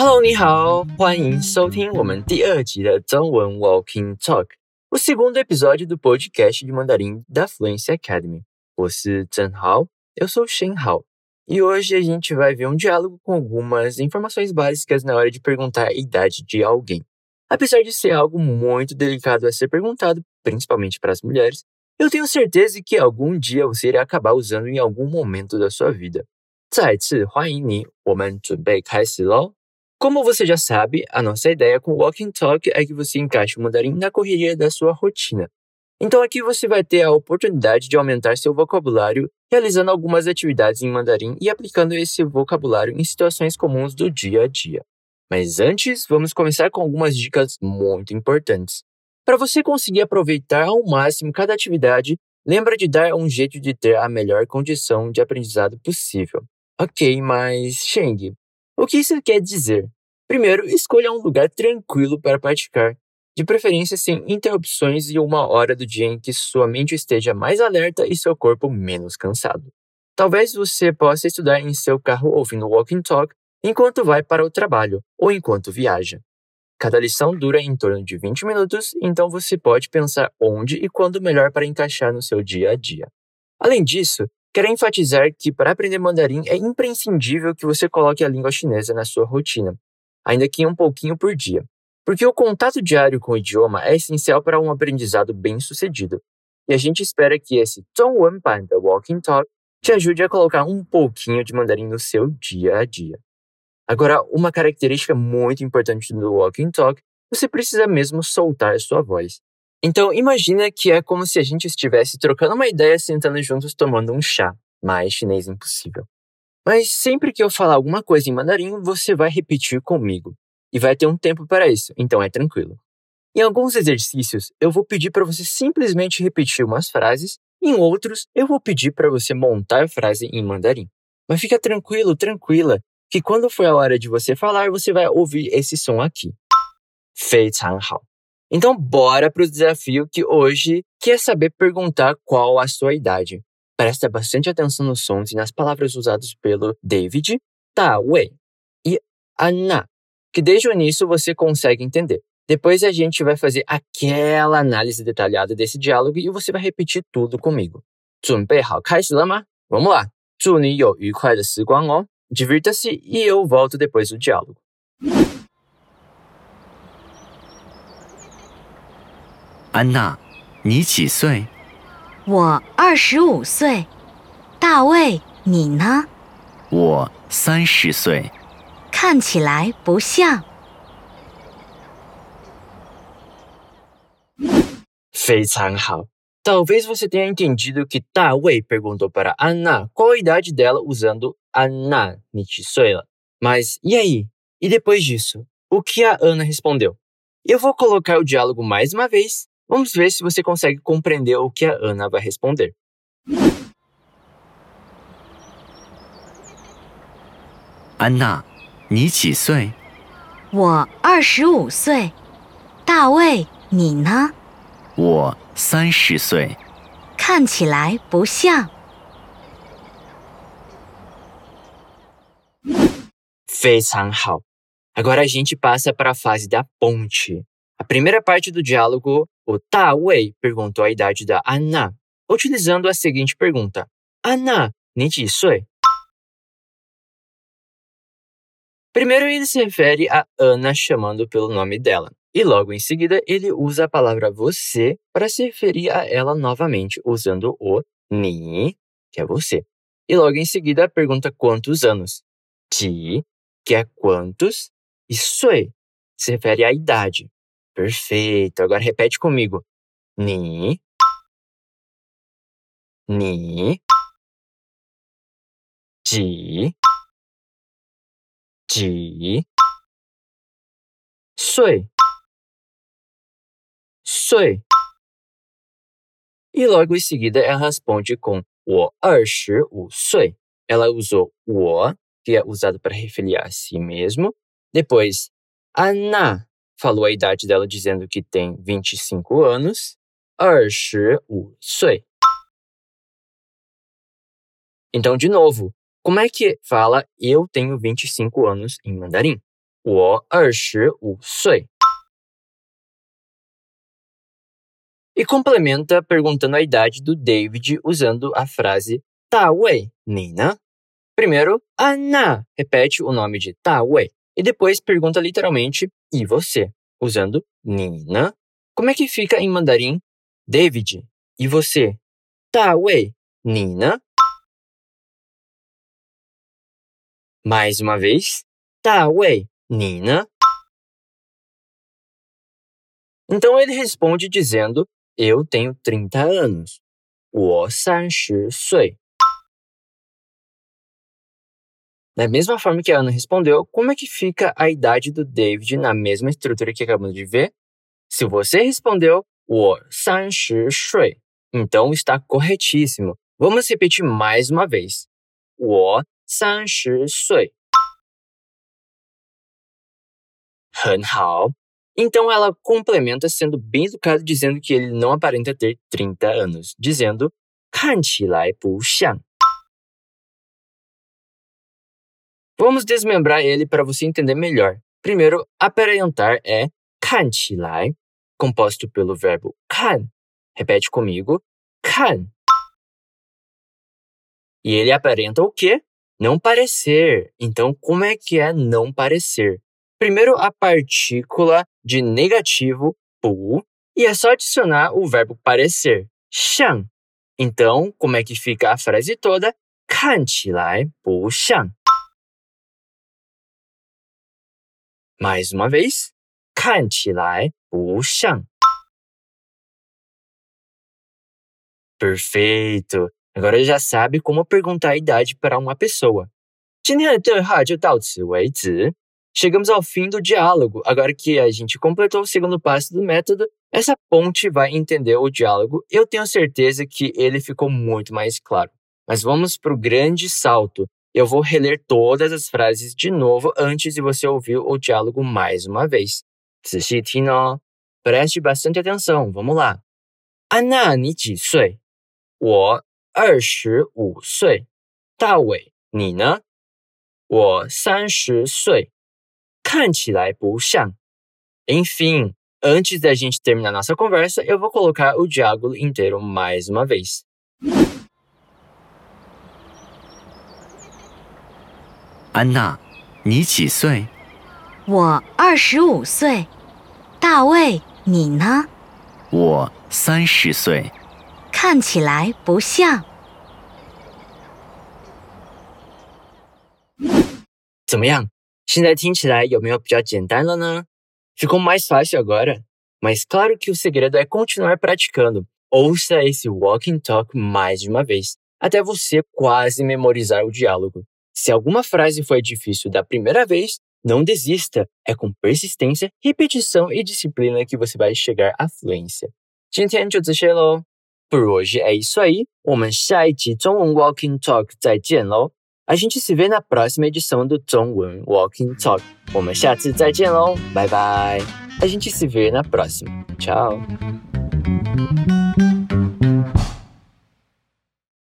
Hello，你好，欢迎收听我们第二集的中文 Walking Talk，o segundo episódio do podcast de mandarim da Fluency Academy。我是郑豪，eu sou Shen Hao。E hoje a gente vai ver um diálogo com algumas informações básicas na hora de perguntar a idade de alguém. Apesar de ser algo muito delicado a ser perguntado, principalmente para as mulheres, eu tenho certeza que algum dia você irá acabar usando em algum momento da sua vida. 再次欢迎你，我们准备开始喽。 Como você já sabe, a nossa ideia com o Walking Talk é que você encaixe o mandarim na correria da sua rotina. Então aqui você vai ter a oportunidade de aumentar seu vocabulário realizando algumas atividades em mandarim e aplicando esse vocabulário em situações comuns do dia a dia. Mas antes, vamos começar com algumas dicas muito importantes. Para você conseguir aproveitar ao máximo cada atividade, lembra de dar um jeito de ter a melhor condição de aprendizado possível. Ok, mas Sheng, o que isso quer dizer? Primeiro, escolha um lugar tranquilo para praticar, de preferência sem interrupções e uma hora do dia em que sua mente esteja mais alerta e seu corpo menos cansado. Talvez você possa estudar em seu carro ouvindo walking talk enquanto vai para o trabalho ou enquanto viaja. Cada lição dura em torno de 20 minutos, então você pode pensar onde e quando melhor para encaixar no seu dia a dia. Além disso, Quero enfatizar que para aprender mandarim é imprescindível que você coloque a língua chinesa na sua rotina, ainda que um pouquinho por dia, porque o contato diário com o idioma é essencial para um aprendizado bem-sucedido. E a gente espera que esse Zhongwen Ban da Walking Talk te ajude a colocar um pouquinho de mandarim no seu dia a dia. Agora, uma característica muito importante do Walking Talk, você precisa mesmo soltar a sua voz. Então, imagina que é como se a gente estivesse trocando uma ideia sentando juntos tomando um chá. Mais chinês impossível. Mas sempre que eu falar alguma coisa em mandarim, você vai repetir comigo. E vai ter um tempo para isso, então é tranquilo. Em alguns exercícios, eu vou pedir para você simplesmente repetir umas frases, em outros, eu vou pedir para você montar a frase em mandarim. Mas fica tranquilo, tranquila, que quando for a hora de você falar, você vai ouvir esse som aqui. 非常好。 então, bora para o desafio que hoje quer saber perguntar qual a sua idade. Presta bastante atenção nos sons e nas palavras usadas pelo David, Da Wei e Anna, que desde o início você consegue entender. Depois a gente vai fazer aquela análise detalhada desse diálogo e você vai repetir tudo comigo. 准备好开始了吗? Vamos lá! 祝你有愉快的时光哦! Divirta-se e eu volto depois do diálogo. 安娜，你几岁？我二十五岁。大卫，你呢？我三十岁。看起来不像。非常好。Talvez você tenha entendido que Davi perguntou para Ana qual a idade dela usando Ana, 你几岁了? Mas e aí? E depois disso? O que a Ana respondeu? Eu vou colocar o diálogo mais uma vez Vamos ver se você consegue compreender o que a Ana vai responder. 安娜，你几岁？我二十五岁。大卫，你呢？我三十岁。看起来不像。非常好。Agora a gente passa para a fase da ponte. A primeira parte do diálogo o Ta Wei perguntou a idade da Anna, utilizando a seguinte pergunta: Anna, nem sui? Primeiro ele se refere a Ana chamando pelo nome dela, e logo em seguida ele usa a palavra você para se referir a ela novamente, usando o ni, que é você. E logo em seguida pergunta quantos anos. Ti, que é quantos, e sui se refere à idade. Perfeito. Agora repete comigo. Ni. Ni. Ji. Ji. Sui. Sui. E logo em seguida ela responde com 我二十五岁. Ela usou 我, que é usado para referir a si mesmo. Depois, Ana, falou a idade dela dizendo que tem 25 anos. 25岁. Então, de novo, como é que fala eu tenho 25 anos em mandarim? 我二十五岁。E complementa perguntando a idade do David usando a frase 大卫，你呢？Primeiro, Ana repete o nome de 大卫 e depois pergunta literalmente e você, usando 你呢? Como é que fica em mandarim? David, e você? 大卫，你呢？Mais uma vez, 大卫，你呢？então ele responde dizendo: Eu tenho 30 anos. 我三十岁。 Da mesma forma que a Ana respondeu, como é que fica a idade do David na mesma estrutura que acabamos de ver? Se você respondeu 我三十岁, então está corretíssimo. Vamos repetir mais uma vez. 我三十岁。很好。Então ela complementa sendo bem educada, dizendo que ele não aparenta ter 30 anos, dizendo 看起来不像。 Vamos desmembrar ele para você entender melhor. Primeiro, aparentar é 看起来, composto pelo verbo 看. Repete comigo, 看. E ele aparenta o quê? Não parecer. Então, como é que é não parecer? Primeiro, a partícula de negativo, pu, e é só adicionar o verbo parecer, 像. Então, como é que fica a frase toda? 看起来不像. Mais uma vez, 看起来不像. Perfeito! Agora já sabe como perguntar a idade para uma pessoa. 今天的对话就到此为止。Chegamos ao fim do diálogo. Agora que a gente completou o segundo passo do método, essa ponte vai entender o diálogo. Eu tenho certeza que ele ficou muito mais claro. Mas vamos para o grande salto. Eu vou reler todas as frases de novo antes de você ouvir o diálogo mais uma vez. 仔细听哦，preste bastante atenção. Vamos lá. 安娜，你几岁？我二十五岁。大伟，你呢？我三十岁。看起来不像。Enfim, antes da gente terminar nossa conversa, eu vou colocar o diálogo inteiro mais uma vez. 安娜，你几岁？我二十五岁。大卫，你呢？我三十岁。看起来不像。怎么样？现在听起来有没有比较简单了呢？Ficou mais fácil agora? Mas claro que o segredo é continuar praticando. Ouça esse walking talk mais de uma vez, até você quase memorizar o diálogo. Se alguma frase foi difícil da primeira vez, não desista. É com persistência, repetição e disciplina que você vai chegar à fluência. 今天就这些喽。por hoje é isso aí. 我们下一集中文 Walking Talk 再见喽。a gente se vê na próxima edição do Tom Wen Walking Talk. bye bye. A gente se vê na próxima. Tchau.